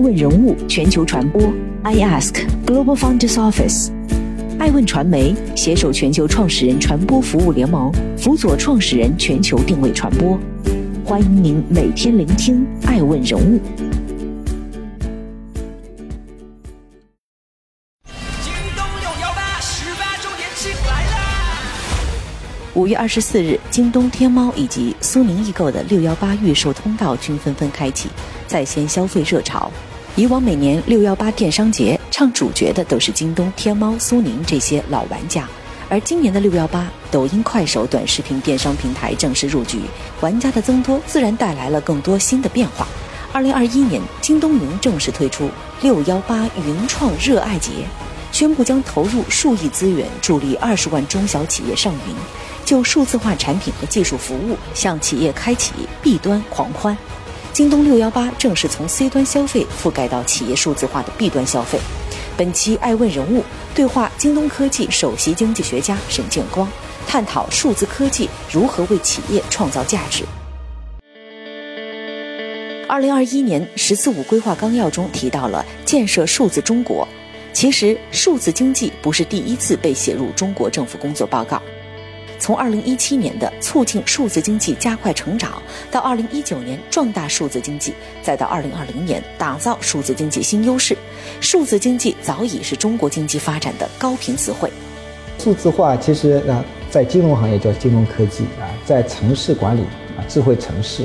问人物全球传播，I Ask Global Founders Office，爱问传媒携手全球创始人传播服务联盟，辅佐创始人全球定位传播。欢迎您每天聆听爱问人物。京东有幺八十八周年庆来啦五月二十四日，京东、天猫以及苏宁易购的六幺八预售通道均纷纷开启，在线消费热潮。以往每年六幺八电商节唱主角的都是京东、天猫、苏宁这些老玩家，而今年的六幺八，抖音、快手短视频电商平台正式入局，玩家的增多自然带来了更多新的变化。二零二一年，京东云正式推出六幺八云创热爱节，宣布将投入数亿资源助力二十万中小企业上云。就数字化产品和技术服务向企业开启 B 端狂欢，京东六幺八正式从 C 端消费覆盖到企业数字化的 B 端消费。本期爱问人物对话京东科技首席经济学家沈建光，探讨数字科技如何为企业创造价值。二零二一年“十四五”规划纲要中提到了建设数字中国，其实数字经济不是第一次被写入中国政府工作报告。从二零一七年的促进数字经济加快成长，到二零一九年壮大数字经济，再到二零二零年打造数字经济新优势，数字经济早已是中国经济发展的高频词汇。数字化其实啊，在金融行业叫金融科技啊，在城市管理啊，智慧城市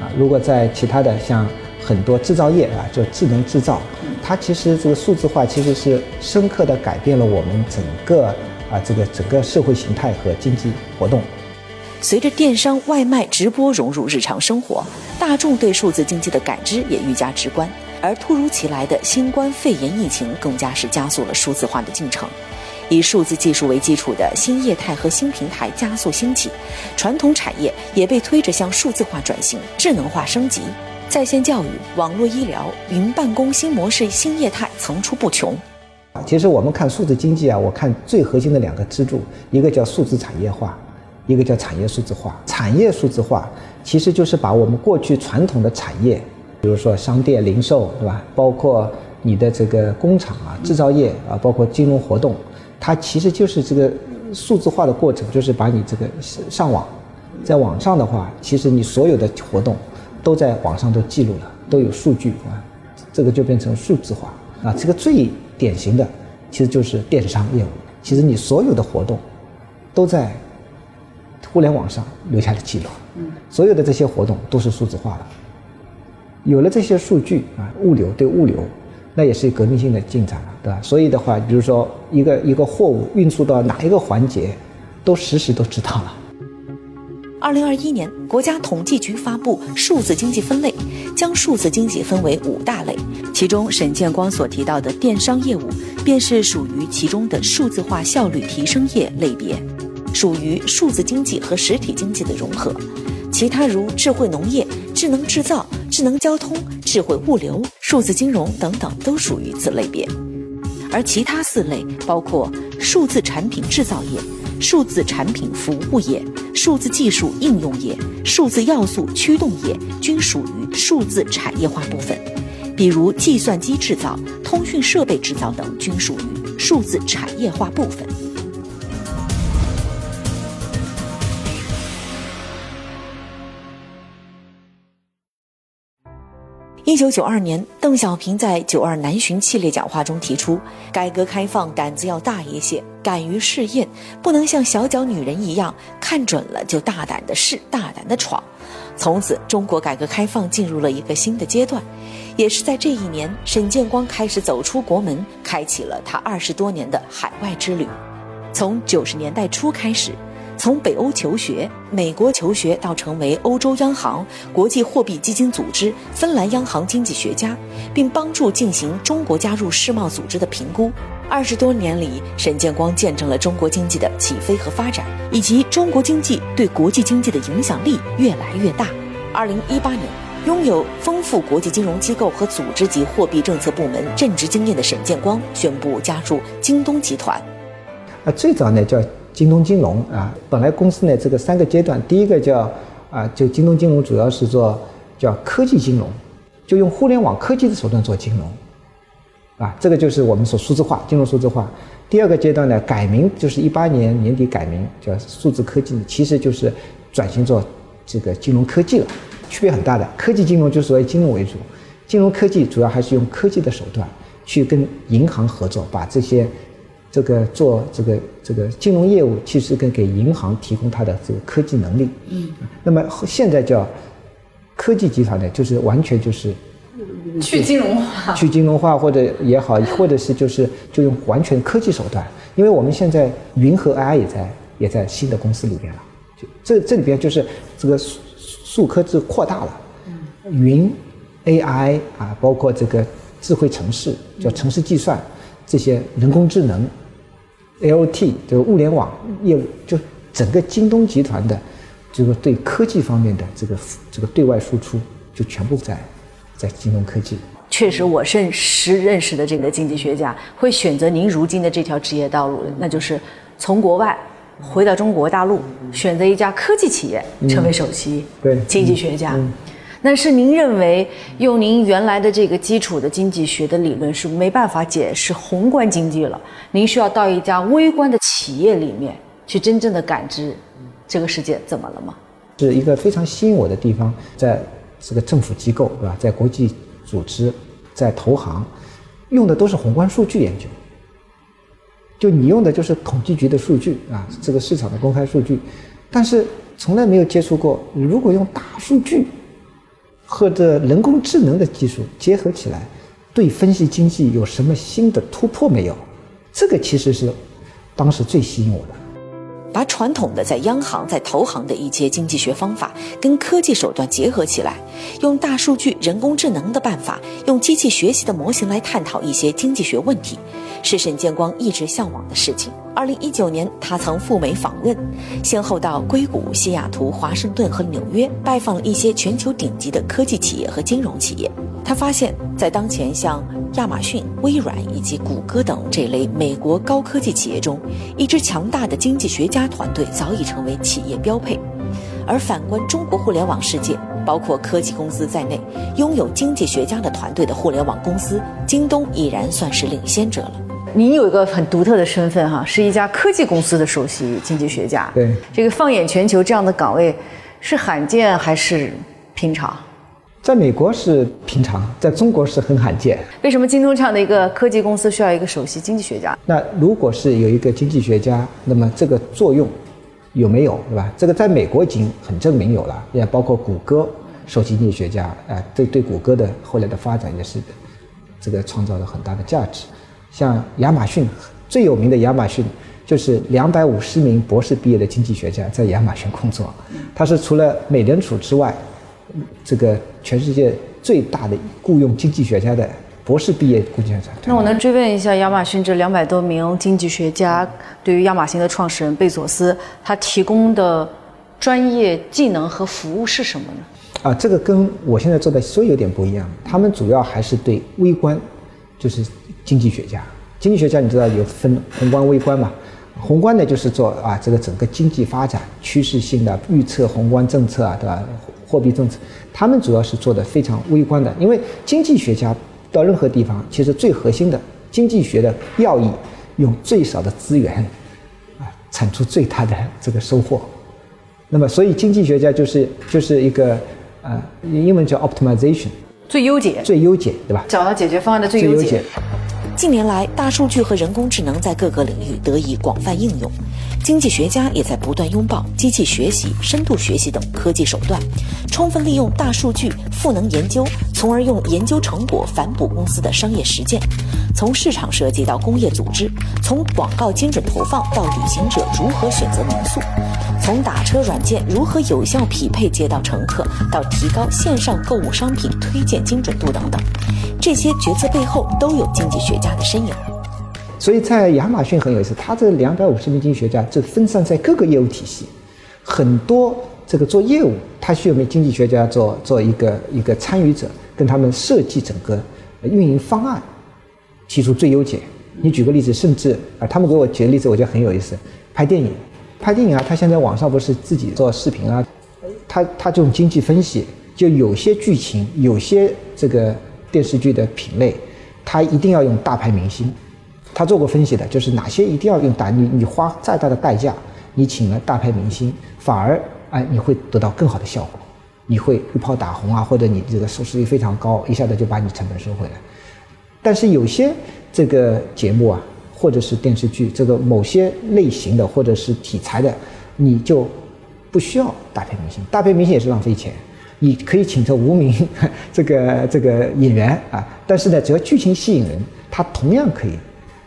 啊，如果在其他的像很多制造业啊，叫智能制造，它其实这个数字化其实是深刻的改变了我们整个。啊，这个整个社会形态和经济活动，随着电商、外卖、直播融入日常生活，大众对数字经济的感知也愈加直观。而突如其来的新冠肺炎疫情，更加是加速了数字化的进程。以数字技术为基础的新业态和新平台加速兴起，传统产业也被推着向数字化转型、智能化升级。在线教育、网络医疗、云办公新模式、新业态层出不穷。其实我们看数字经济啊，我看最核心的两个支柱，一个叫数字产业化，一个叫产业数字化。产业数字化其实就是把我们过去传统的产业，比如说商店、零售，对吧？包括你的这个工厂啊、制造业啊，包括金融活动，它其实就是这个数字化的过程，就是把你这个上网，在网上的话，其实你所有的活动都在网上都记录了，都有数据啊，这个就变成数字化啊，这个最。典型的其实就是电商业务。其实你所有的活动都在互联网上留下了记录，所有的这些活动都是数字化的。有了这些数据啊，物流对物流，那也是革命性的进展了，对吧？所以的话，比如说一个一个货物运输到哪一个环节，都实时都知道了。二零二一年，国家统计局发布数字经济分类，将数字经济分为五大类，其中沈建光所提到的电商业务，便是属于其中的数字化效率提升业类别，属于数字经济和实体经济的融合。其他如智慧农业、智能制造、智能交通、智慧物流、数字金融等等，都属于此类别。而其他四类包括数字产品制造业。数字产品服务业、数字技术应用业、数字要素驱动业均属于数字产业化部分，比如计算机制造、通讯设备制造等均属于数字产业化部分。一九九二年，邓小平在“九二南巡”系列讲话中提出，改革开放胆子要大一些，敢于试验，不能像小脚女人一样，看准了就大胆的试，大胆的闯。从此，中国改革开放进入了一个新的阶段。也是在这一年，沈建光开始走出国门，开启了他二十多年的海外之旅。从九十年代初开始。从北欧求学、美国求学到成为欧洲央行、国际货币基金组织、芬兰央行经济学家，并帮助进行中国加入世贸组织的评估。二十多年里，沈建光见证了中国经济的起飞和发展，以及中国经济对国际经济的影响力越来越大。二零一八年，拥有丰富国际金融机构和组织及货币政策部门任职经验的沈建光宣布加入京东集团。啊，最早呢叫。京东金融啊，本来公司呢这个三个阶段，第一个叫啊，就京东金融主要是做叫科技金融，就用互联网科技的手段做金融，啊，这个就是我们说数字化，金融数字化。第二个阶段呢，改名就是一八年年底改名叫数字科技，其实就是转型做这个金融科技了，区别很大的。科技金融就是以金融为主，金融科技主要还是用科技的手段去跟银行合作，把这些这个做这个这个金融业务，其实跟给银行提供它的这个科技能力。嗯。那么现在叫科技集团呢，就是完全就是。去金融化，去金融化或者也好，或者是就是就用完全科技手段，因为我们现在云和 AI 也在也在新的公司里边了，就这这里边就是这个数数科技扩大了，云 AI 啊，包括这个智慧城市叫城市计算，这些人工智能，LT 这个物联网业务，就整个京东集团的这个对科技方面的这个这个对外输出就全部在。在金融科技，确实，我认识认识的这个经济学家会选择您如今的这条职业道路，那就是从国外回到中国大陆，选择一家科技企业成为首席经济学家。那是您认为用您原来的这个基础的经济学的理论是没办法解释宏观经济了，您需要到一家微观的企业里面去真正的感知这个世界怎么了吗？是一个非常吸引我的地方，在。这个政府机构对吧，在国际组织，在投行，用的都是宏观数据研究。就你用的就是统计局的数据啊，这个市场的公开数据，但是从来没有接触过。如果用大数据和这人工智能的技术结合起来，对分析经济有什么新的突破没有？这个其实是当时最吸引我的。把传统的在央行、在投行的一些经济学方法跟科技手段结合起来，用大数据、人工智能的办法，用机器学习的模型来探讨一些经济学问题，是沈建光一直向往的事情。二零一九年，他曾赴美访问，先后到硅谷、西雅图、华盛顿和纽约，拜访了一些全球顶级的科技企业和金融企业。他发现，在当前像亚马逊、微软以及谷歌等这类美国高科技企业中，一支强大的经济学家团队早已成为企业标配。而反观中国互联网世界，包括科技公司在内，拥有经济学家的团队的互联网公司，京东已然算是领先者了。您有一个很独特的身份哈，是一家科技公司的首席经济学家。对，这个放眼全球，这样的岗位是罕见还是平常？在美国是平常，在中国是很罕见。为什么京东这样的一个科技公司需要一个首席经济学家？那如果是有一个经济学家，那么这个作用有没有，对吧？这个在美国已经很证明有了，也包括谷歌首席经济学家，哎，对对，谷歌的后来的发展也是这个创造了很大的价值。像亚马逊最有名的亚马逊，就是两百五十名博士毕业的经济学家在亚马逊工作，他是除了美联储之外。这个全世界最大的雇佣经济学家的博士毕业经济学家。那我能追问一下，亚马逊这两百多名经济学家对于亚马逊的创始人贝佐斯，他提供的专业技能和服务是什么呢？啊，这个跟我现在做的稍微有点不一样。他们主要还是对微观，就是经济学家。经济学家你知道有分宏观、微观嘛？宏观呢就是做啊这个整个经济发展趋势性的预测，宏观政策啊，对吧？货币政策，他们主要是做的非常微观的，因为经济学家到任何地方，其实最核心的经济学的要义，用最少的资源，啊，产出最大的这个收获。那么，所以经济学家就是就是一个，呃，英文叫 optimization，最优解，最优解，对吧？找到解决方案的最优解。近年来，大数据和人工智能在各个领域得以广泛应用，经济学家也在不断拥抱机器学习、深度学习等科技手段，充分利用大数据赋能研究，从而用研究成果反哺公司的商业实践。从市场设计到工业组织，从广告精准投放到旅行者如何选择民宿，从打车软件如何有效匹配接到乘客，到提高线上购物商品推荐精准度等等，这些决策背后都有经济学家。的身影，所以在亚马逊很有意思，他这两百五十名经济学家就分散在各个业务体系，很多这个做业务，他需要名经济学家做做一个一个参与者，跟他们设计整个运营方案，提出最优解。你举个例子，甚至啊，他们给我举的例子，我觉得很有意思。拍电影，拍电影啊，他现在网上不是自己做视频啊，他他这种经济分析，就有些剧情，有些这个电视剧的品类，它一定要用大牌明星。他做过分析的，就是哪些一定要用大，你你花再大的代价，你请了大牌明星，反而哎你会得到更好的效果，你会一炮打红啊，或者你这个收视率非常高，一下子就把你成本收回来。但是有些这个节目啊，或者是电视剧，这个某些类型的或者是题材的，你就不需要大牌明星，大牌明星也是浪费钱。你可以请这无名 这个这个演员啊，但是呢，只要剧情吸引人，他同样可以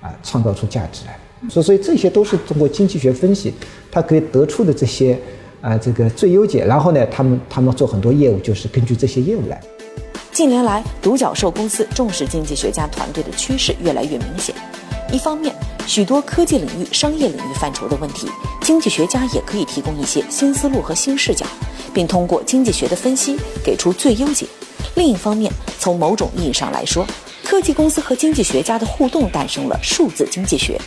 啊创造出价值来。所所以这些都是通过经济学分析，他可以得出的这些啊这个最优解。然后呢，他们他们做很多业务就是根据这些业务来。近年来，独角兽公司重视经济学家团队的趋势越来越明显。一方面，许多科技领域、商业领域范畴的问题，经济学家也可以提供一些新思路和新视角，并通过经济学的分析给出最优解。另一方面，从某种意义上来说，科技公司和经济学家的互动诞生了数字经济学，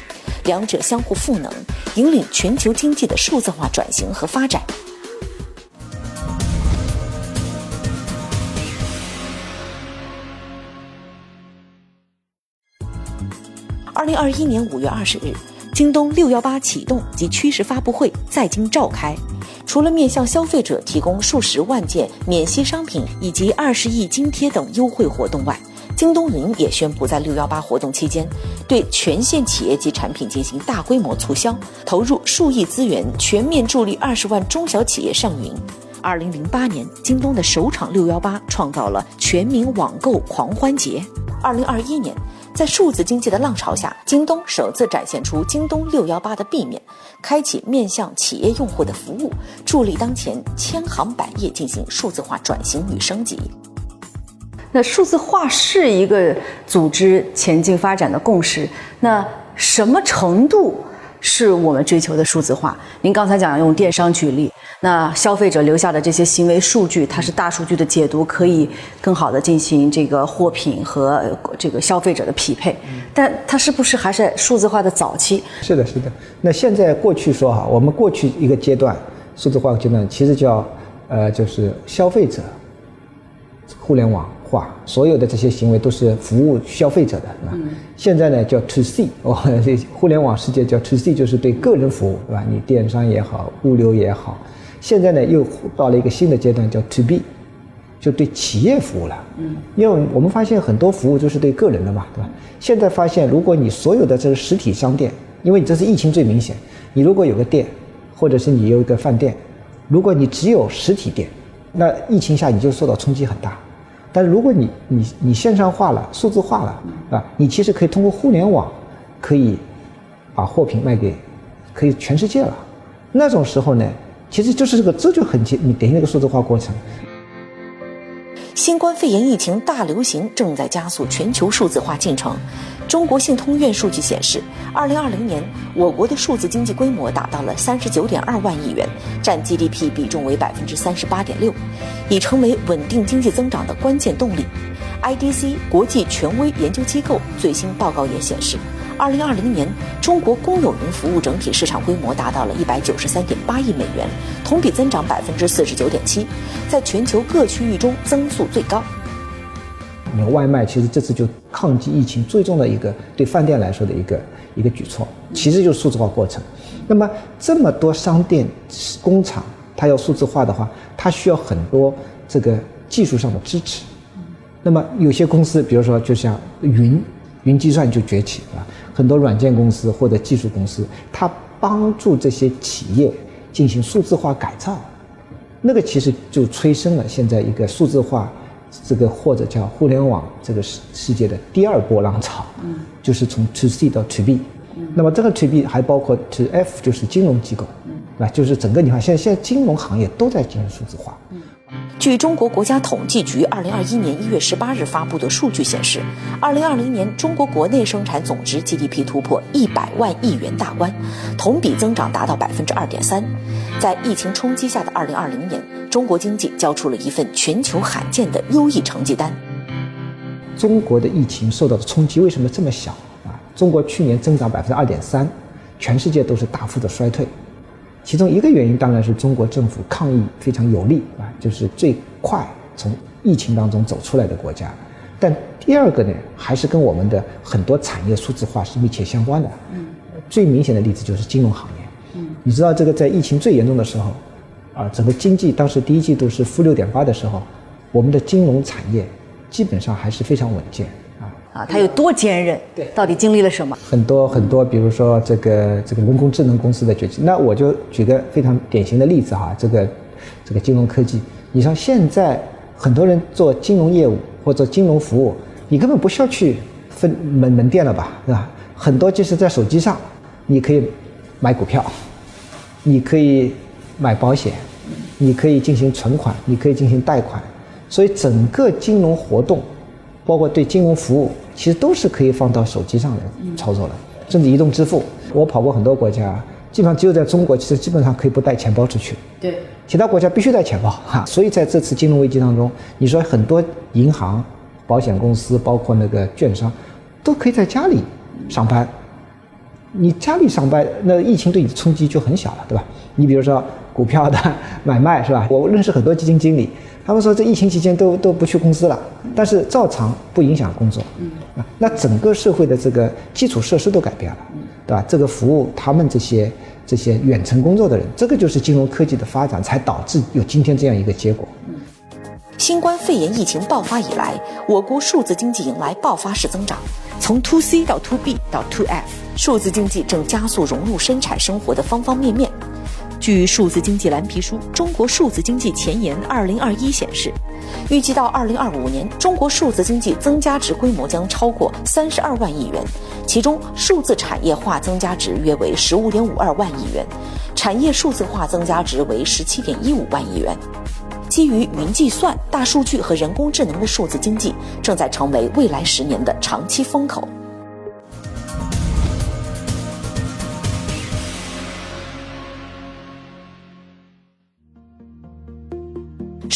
两者相互赋能，引领全球经济的数字化转型和发展。二零二一年五月二十日，京东六幺八启动及趋势发布会在京召开。除了面向消费者提供数十万件免息商品以及二十亿津贴等优惠活动外，京东云也宣布在六幺八活动期间，对全线企业级产品进行大规模促销，投入数亿资源，全面助力二十万中小企业上云。二零零八年，京东的首场六幺八创造了全民网购狂欢节。二零二一年。在数字经济的浪潮下，京东首次展现出京东六幺八的 B 面，开启面向企业用户的服务，助力当前千行百业进行数字化转型与升级。那数字化是一个组织前进发展的共识，那什么程度是我们追求的数字化？您刚才讲用电商举例。那消费者留下的这些行为数据，它是大数据的解读，可以更好的进行这个货品和这个消费者的匹配。但它是不是还是数字化的早期？是的，是的。那现在过去说哈，我们过去一个阶段，数字化阶段其实叫呃，就是消费者互联网化，所有的这些行为都是服务消费者的，是吧？现在呢叫 To C，哦，这互联网世界叫 To C，就是对个人服务，对吧？你电商也好，物流也好。现在呢，又到了一个新的阶段，叫 To B，就对企业服务了。嗯，因为我们发现很多服务就是对个人的嘛，对吧？现在发现，如果你所有的这个实体商店，因为你这是疫情最明显，你如果有个店，或者是你有一个饭店，如果你只有实体店，那疫情下你就受到冲击很大。但是如果你你你线上化了、数字化了，啊，你其实可以通过互联网，可以把货品卖给可以全世界了。那种时候呢？其实就是这个，这就很典你典型的一个数字化过程。新冠肺炎疫情大流行正在加速全球数字化进程。中国信通院数据显示，二零二零年我国的数字经济规模达到了三十九点二万亿元，占 GDP 比重为百分之三十八点六，已成为稳定经济增长的关键动力。IDC 国际权威研究机构最新报告也显示。二零二零年，中国公有云服务整体市场规模达到了一百九十三点八亿美元，同比增长百分之四十九点七，在全球各区域中增速最高。你外卖其实这次就抗击疫情最重的一个对饭店来说的一个一个举措，其实就是数字化过程。那么这么多商店工厂，它要数字化的话，它需要很多这个技术上的支持。那么有些公司，比如说就像云。云计算就崛起啊，很多软件公司或者技术公司，它帮助这些企业进行数字化改造，那个其实就催生了现在一个数字化，这个或者叫互联网这个世世界的第二波浪潮，就是从 To C 到 To B，那么这个 To B 还包括 To F，就是金融机构，嗯，啊，就是整个你看现在现在金融行业都在进行数字化，嗯。据中国国家统计局二零二一年一月十八日发布的数据显示，二零二零年中国国内生产总值 GDP 突破一百万亿元大关，同比增长达到百分之二点三。在疫情冲击下的二零二零年，中国经济交出了一份全球罕见的优异成绩单。中国的疫情受到的冲击为什么这么小啊？中国去年增长百分之二点三，全世界都是大幅的衰退。其中一个原因当然是中国政府抗疫非常有力啊，就是最快从疫情当中走出来的国家。但第二个呢，还是跟我们的很多产业数字化是密切相关的。嗯，最明显的例子就是金融行业。嗯，你知道这个在疫情最严重的时候，啊，整个经济当时第一季度是负六点八的时候，我们的金融产业基本上还是非常稳健。啊，啊，它有多坚韧？对，到底经历了什么？很多很多，比如说这个这个人工智能公司的崛起，那我就举个非常典型的例子哈，这个这个金融科技，你像现在很多人做金融业务。或者金融服务，你根本不需要去分门门店了吧，是吧？很多就是在手机上，你可以买股票，你可以买保险，你可以进行存款，你可以进行贷款，所以整个金融活动，包括对金融服务，其实都是可以放到手机上来操作的，甚至移动支付。我跑过很多国家，基本上只有在中国，其实基本上可以不带钱包出去。对。其他国家必须带钱包哈，所以在这次金融危机当中，你说很多银行、保险公司，包括那个券商，都可以在家里上班。你家里上班，那疫情对你的冲击就很小了，对吧？你比如说股票的买卖是吧？我认识很多基金经理，他们说这疫情期间都都不去公司了，但是照常不影响工作。嗯，啊，那整个社会的这个基础设施都改变了，对吧？这个服务他们这些。这些远程工作的人，这个就是金融科技的发展，才导致有今天这样一个结果。新冠肺炎疫情爆发以来，我国数字经济迎来爆发式增长，从 To C 到 To B 到 To F，数字经济正加速融入生产生活的方方面面。据数字经济蓝皮书《中国数字经济前沿二零二一》显示，预计到二零二五年，中国数字经济增加值规模将超过三十二万亿元，其中数字产业化增加值约为十五点五二万亿元，产业数字化增加值为十七点一五万亿元。基于云计算、大数据和人工智能的数字经济，正在成为未来十年的长期风口。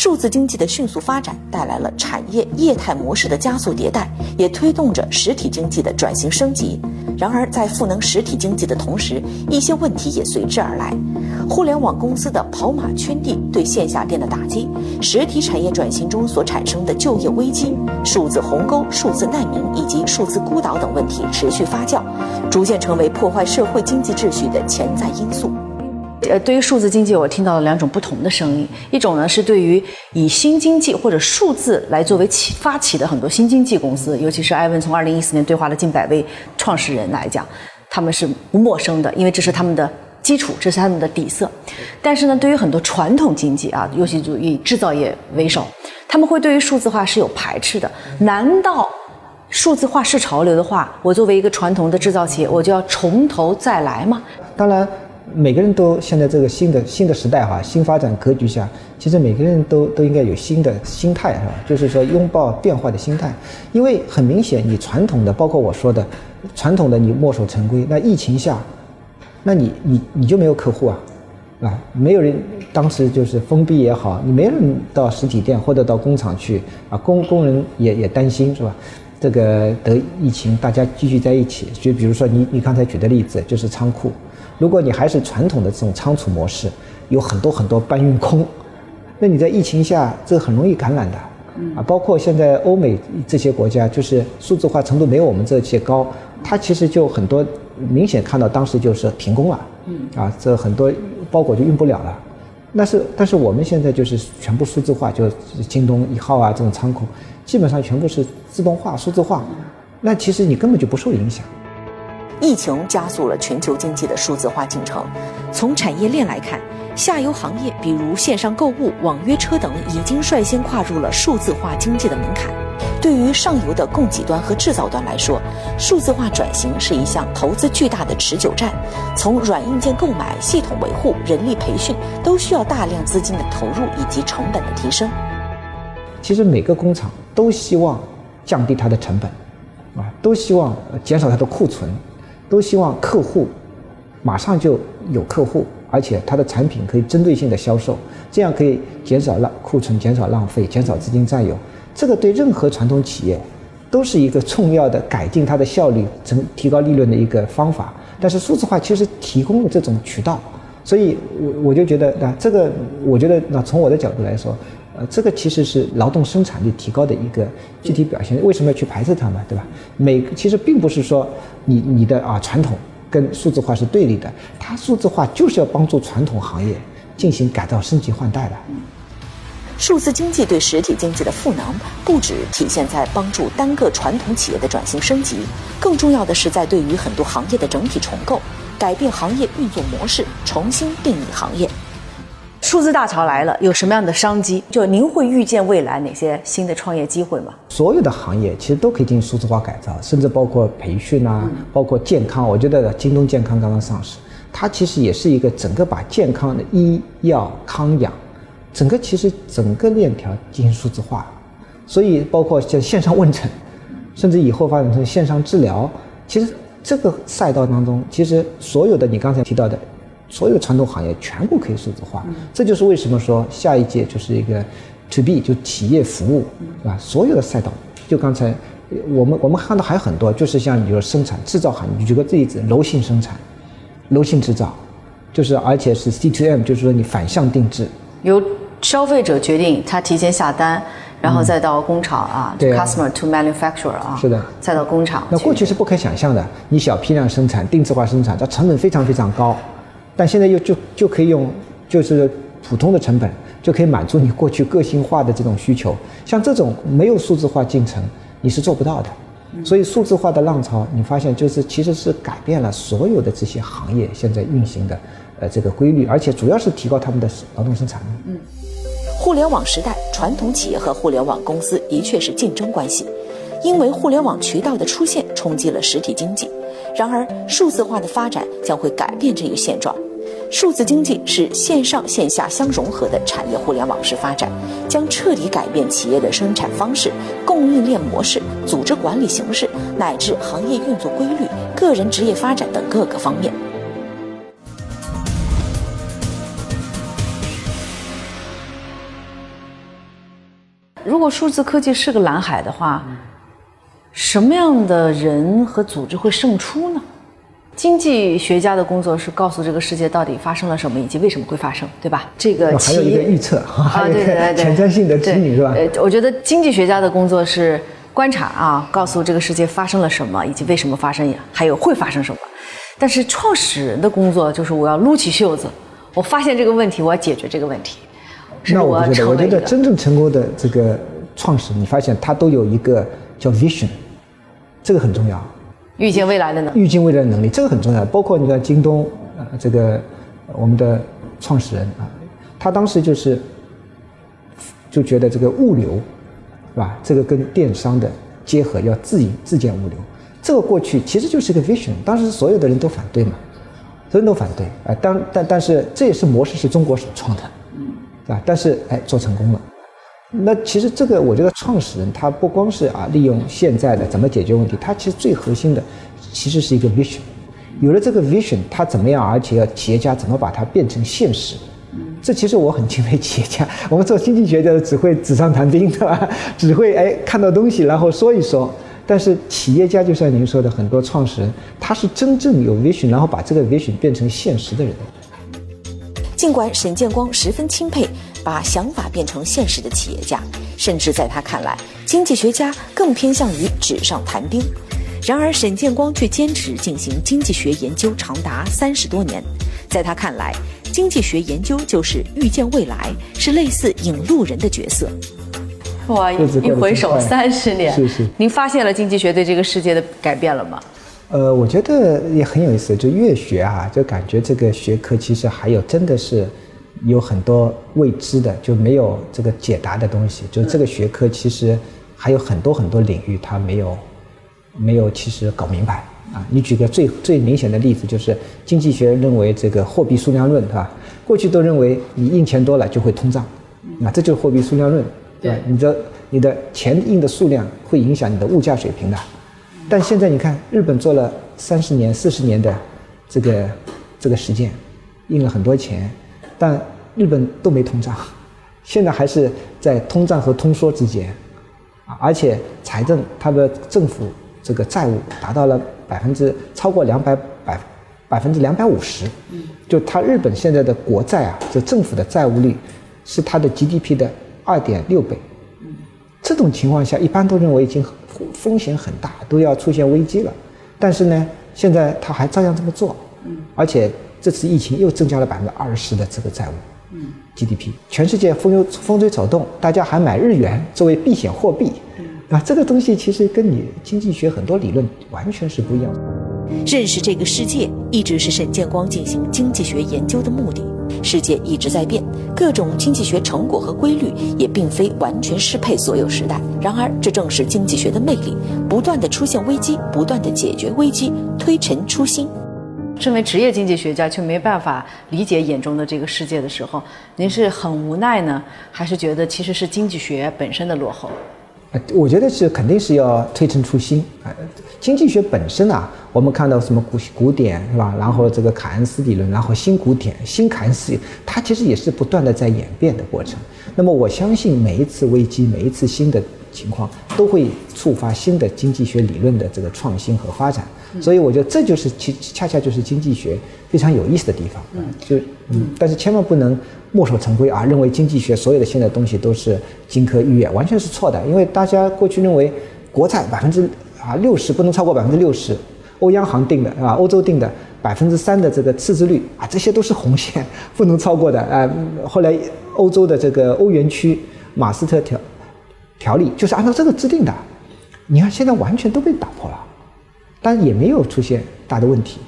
数字经济的迅速发展带来了产业业态模式的加速迭代，也推动着实体经济的转型升级。然而，在赋能实体经济的同时，一些问题也随之而来：互联网公司的跑马圈地对线下店的打击，实体产业转型中所产生的就业危机，数字鸿沟、数字难民以及数字孤岛等问题持续发酵，逐渐成为破坏社会经济秩序的潜在因素。呃，对于数字经济，我听到了两种不同的声音。一种呢是对于以新经济或者数字来作为起发起的很多新经济公司，尤其是艾文从二零一四年对话了近百位创始人来讲，他们是不陌生的，因为这是他们的基础，这是他们的底色。但是呢，对于很多传统经济啊，尤其就以制造业为首，他们会对于数字化是有排斥的。难道数字化是潮流的话，我作为一个传统的制造企业，我就要从头再来吗？当然。每个人都现在这个新的新的时代哈，新发展格局下，其实每个人都都应该有新的心态是吧？就是说拥抱变化的心态，因为很明显，你传统的，包括我说的，传统的你墨守成规，那疫情下，那你你你就没有客户啊，啊，没有人当时就是封闭也好，你没人到实体店或者到工厂去啊，工工人也也担心是吧？这个得疫情，大家聚集在一起，就比如说你你刚才举的例子，就是仓库。如果你还是传统的这种仓储模式，有很多很多搬运工，那你在疫情下这很容易感染的，啊，包括现在欧美这些国家，就是数字化程度没有我们这些高，它其实就很多明显看到当时就是停工了，啊，这很多包裹就运不了了，那是但是我们现在就是全部数字化，就京东一号啊这种仓库，基本上全部是自动化、数字化，那其实你根本就不受影响。疫情加速了全球经济的数字化进程。从产业链来看，下游行业比如线上购物、网约车等，已经率先跨入了数字化经济的门槛。对于上游的供给端和制造端来说，数字化转型是一项投资巨大的持久战。从软硬件购买、系统维护、人力培训，都需要大量资金的投入以及成本的提升。其实每个工厂都希望降低它的成本，啊，都希望减少它的库存。都希望客户马上就有客户，而且他的产品可以针对性的销售，这样可以减少浪库存、减少浪费、减少资金占有。这个对任何传统企业都是一个重要的改进它的效率、增提高利润的一个方法。但是数字化其实提供了这种渠道，所以我我就觉得那这个，我觉得那从我的角度来说，呃，这个其实是劳动生产率提高的一个具体表现。为什么要去排斥它们，对吧？每其实并不是说你你的啊传统跟数字化是对立的，它数字化就是要帮助传统行业进行改造、升级换代的。数字经济对实体经济的赋能，不只体现在帮助单个传统企业的转型升级，更重要的是在对于很多行业的整体重构，改变行业运作模式，重新定义行业。数字大潮来了，有什么样的商机？就您会预见未来哪些新的创业机会吗？所有的行业其实都可以进行数字化改造，甚至包括培训啊，包括健康。我觉得京东健康刚刚上市，它其实也是一个整个把健康的医药康养，整个其实整个链条进行数字化。所以包括像线上问诊，甚至以后发展成线上治疗，其实这个赛道当中，其实所有的你刚才提到的。所有传统行业全部可以数字化，这就是为什么说下一届就是一个 to B 就企业服务，是吧？所有的赛道，就刚才我们我们看到还有很多，就是像比如生产制造行业，举个例子，柔性生产、柔性制造，就是而且是 C to M，就是说你反向定制，由消费者决定他提前下单，然后再到工厂啊，customer to manufacturer 啊，是的，再到工厂。那过去是不可想象的，你小批量生产、定制化生产，它成本非常非常高。但现在又就就可以用，就是普通的成本就可以满足你过去个性化的这种需求。像这种没有数字化进程，你是做不到的。所以数字化的浪潮，你发现就是其实是改变了所有的这些行业现在运行的呃这个规律，而且主要是提高他们的劳动生产率。嗯，互联网时代，传统企业和互联网公司的确是竞争关系，因为互联网渠道的出现冲击了实体经济。然而，数字化的发展将会改变这一现状。数字经济是线上线下相融合的产业互联网式发展，将彻底改变企业的生产方式、供应链模式、组织管理形式，乃至行业运作规律、个人职业发展等各个方面。如果数字科技是个蓝海的话，什么样的人和组织会胜出呢？经济学家的工作是告诉这个世界到底发生了什么，以及为什么会发生，对吧？这个还有一个预测，啊，对对对前瞻性的指引，是吧？呃，我觉得经济学家的工作是观察啊，告诉这个世界发生了什么，以及为什么发生，还有会发生什么。但是创始人的工作就是我要撸起袖子，我发现这个问题，我要解决这个问题。那我觉得，我觉得真正成功的这个创始人，你发现他都有一个叫 vision，这个很重要。预见未来的能预见未来的能力，这个很重要。包括你看京东，呃，这个我们的创始人啊，他当时就是就觉得这个物流，是吧？这个跟电商的结合要自营自建物流，这个过去其实就是一个 vision，当时所有的人都反对嘛，所有人都反对啊。当但但是这也是模式是中国首创的，是吧？但是哎，做成功了。那其实这个，我觉得创始人他不光是啊利用现在的怎么解决问题，他其实最核心的其实是一个 vision。有了这个 vision，他怎么样，而且要企业家怎么把它变成现实？这其实我很敬佩企业家。我们做经济学的只会纸上谈兵，对吧？只会哎看到东西然后说一说。但是企业家就像您说的，很多创始人他是真正有 vision，然后把这个 vision 变成现实的人。尽管沈建光十分钦佩把想法变成现实的企业家，甚至在他看来，经济学家更偏向于纸上谈兵。然而，沈建光却坚持进行经济学研究长达三十多年。在他看来，经济学研究就是预见未来，是类似引路人的角色。哇，一回首三十年，是是。您发现了经济学对这个世界的改变了吗？呃，我觉得也很有意思，就越学啊，就感觉这个学科其实还有真的是有很多未知的，就没有这个解答的东西。就这个学科其实还有很多很多领域，它没有没有其实搞明白啊。你举个最最明显的例子，就是经济学认为这个货币数量论，是吧？过去都认为你印钱多了就会通胀，那这就是货币数量论，对吧？你的你的钱印的数量会影响你的物价水平的。但现在你看，日本做了三十年、四十年的这个这个实践，印了很多钱，但日本都没通胀，现在还是在通胀和通缩之间，啊，而且财政它的政府这个债务达到了百分之超过两百百百分之两百五十，就它日本现在的国债啊，就政府的债务率是它的 GDP 的二点六倍。这种情况下，一般都认为已经风险很大，都要出现危机了。但是呢，现在它还照样这么做，而且这次疫情又增加了百分之二十的这个债务嗯，GDP，全世界风风风吹草动，大家还买日元作为避险货币，啊，这个东西其实跟你经济学很多理论完全是不一样的。认识这个世界一直是沈建光进行经济学研究的目的。世界一直在变，各种经济学成果和规律也并非完全适配所有时代。然而，这正是经济学的魅力：不断的出现危机，不断的解决危机，推陈出新。身为职业经济学家，却没办法理解眼中的这个世界的时候，您是很无奈呢，还是觉得其实是经济学本身的落后？我觉得是肯定是要推陈出新啊。经济学本身啊，我们看到什么古古典是吧？然后这个凯恩斯理论，然后新古典、新凯恩斯，它其实也是不断的在演变的过程。那么我相信每一次危机，每一次新的情况，都会触发新的经济学理论的这个创新和发展。所以我觉得这就是其恰恰就是经济学非常有意思的地方。嗯，就嗯，但是千万不能墨守成规啊，认为经济学所有的现在东西都是金科玉律，完全是错的。因为大家过去认为国债百分之。啊，六十不能超过百分之六十，欧央行定的啊，欧洲定的百分之三的这个赤字率啊，这些都是红线，不能超过的啊。后来欧洲的这个欧元区马斯特条条例就是按照这个制定的，你看现在完全都被打破了，但也没有出现大的问题。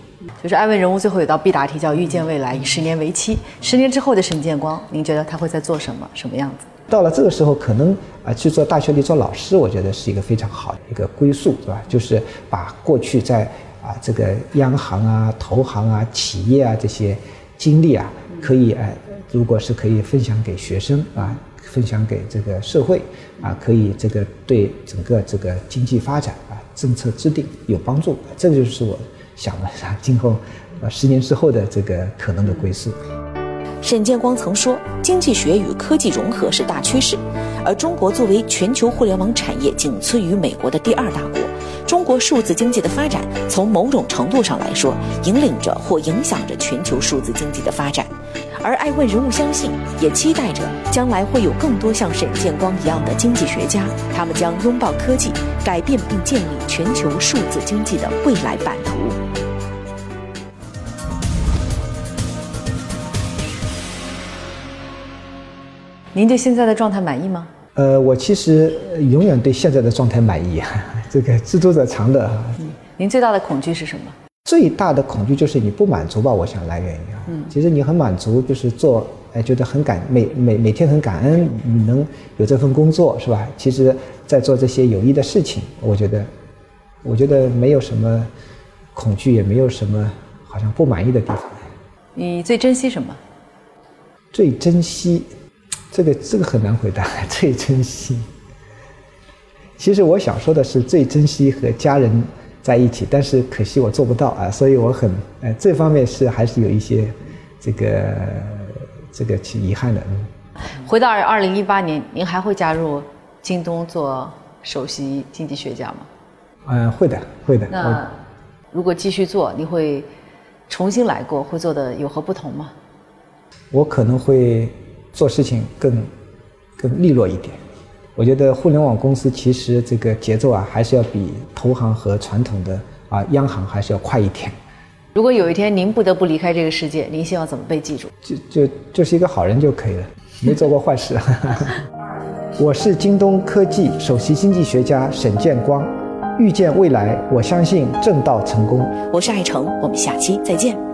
就是艾问人物最后有道必答题叫预见未来，以十年为期，十年之后的沈建光，您觉得他会在做什么，什么样子？到了这个时候，可能啊去做大学里做老师，我觉得是一个非常好的一个归宿，是吧？就是把过去在啊这个央行啊、投行啊、企业啊这些经历啊，可以哎，如果是可以分享给学生啊，分享给这个社会啊，可以这个对整个这个经济发展啊、政策制定有帮助，这个就是我想的，今后呃十年之后的这个可能的归宿。沈建光曾说：“经济学与科技融合是大趋势，而中国作为全球互联网产业仅次于美国的第二大国，中国数字经济的发展从某种程度上来说，引领着或影响着全球数字经济的发展。而爱问人物相信，也期待着将来会有更多像沈建光一样的经济学家，他们将拥抱科技，改变并建立全球数字经济的未来版图。”您对现在的状态满意吗？呃，我其实永远对现在的状态满意。这个知足者常乐。您最大的恐惧是什么？最大的恐惧就是你不满足吧？我想来源于啊，嗯，其实你很满足，就是做，哎，觉得很感每每每天很感恩，你能有这份工作是吧？其实，在做这些有益的事情，我觉得，我觉得没有什么恐惧，也没有什么好像不满意的地方。你最珍惜什么？最珍惜。这个这个很难回答，最珍惜。其实我想说的是最珍惜和家人在一起，但是可惜我做不到啊，所以我很呃这方面是还是有一些这个这个其遗憾的。回到二零一八年，您还会加入京东做首席经济学家吗？嗯，会的，会的。那如果继续做，你会重新来过，会做的有何不同吗？我可能会。做事情更更利落一点，我觉得互联网公司其实这个节奏啊，还是要比投行和传统的啊央行还是要快一点。如果有一天您不得不离开这个世界，您希望怎么被记住？就就就是一个好人就可以了，没做过坏事。我是京东科技首席经济学家沈建光，预见未来，我相信正道成功。我是爱成，我们下期再见。